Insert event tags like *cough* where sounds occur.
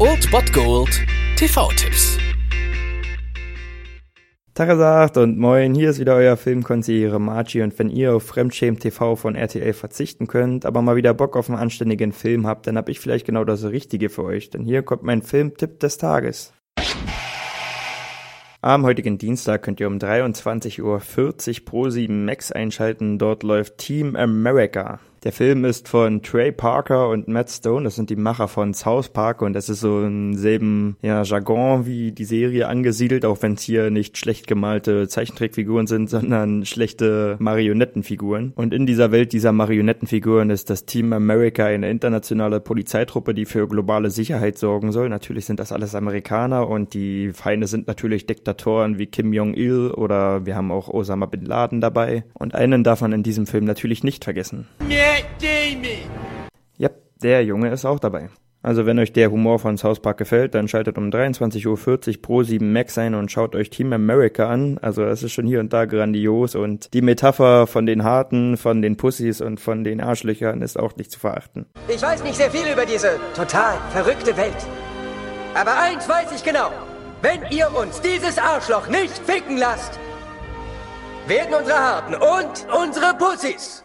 Old Bot Gold TV-Tipps. Tagesacht und moin, hier ist wieder euer Filmkonsigliere Margie und wenn ihr auf Fremdschämen TV von RTL verzichten könnt, aber mal wieder Bock auf einen anständigen Film habt, dann hab ich vielleicht genau das Richtige für euch, denn hier kommt mein Filmtipp des Tages. Am heutigen Dienstag könnt ihr um 23.40 Uhr Pro 7 Max einschalten. Dort läuft Team America. Der Film ist von Trey Parker und Matt Stone. Das sind die Macher von South Park und das ist so im selben ja, Jargon wie die Serie angesiedelt, auch wenn es hier nicht schlecht gemalte Zeichentrickfiguren sind, *laughs* sondern schlechte Marionettenfiguren. Und in dieser Welt dieser Marionettenfiguren ist das Team America eine internationale Polizeitruppe, die für globale Sicherheit sorgen soll. Natürlich sind das alles Amerikaner und die Feinde sind natürlich Diktatoren wie Kim Jong-il oder wir haben auch Osama Bin Laden dabei. Und einen darf man in diesem Film natürlich nicht vergessen. Yeah. Ja, der Junge ist auch dabei. Also wenn euch der Humor von South Park gefällt, dann schaltet um 23.40 Uhr pro 7 Max ein und schaut euch Team America an. Also es ist schon hier und da grandios und die Metapher von den Harten, von den Pussys und von den Arschlöchern ist auch nicht zu verachten. Ich weiß nicht sehr viel über diese total verrückte Welt. Aber eins weiß ich genau. Wenn ihr uns dieses Arschloch nicht ficken lasst, werden unsere Harten und unsere Pussys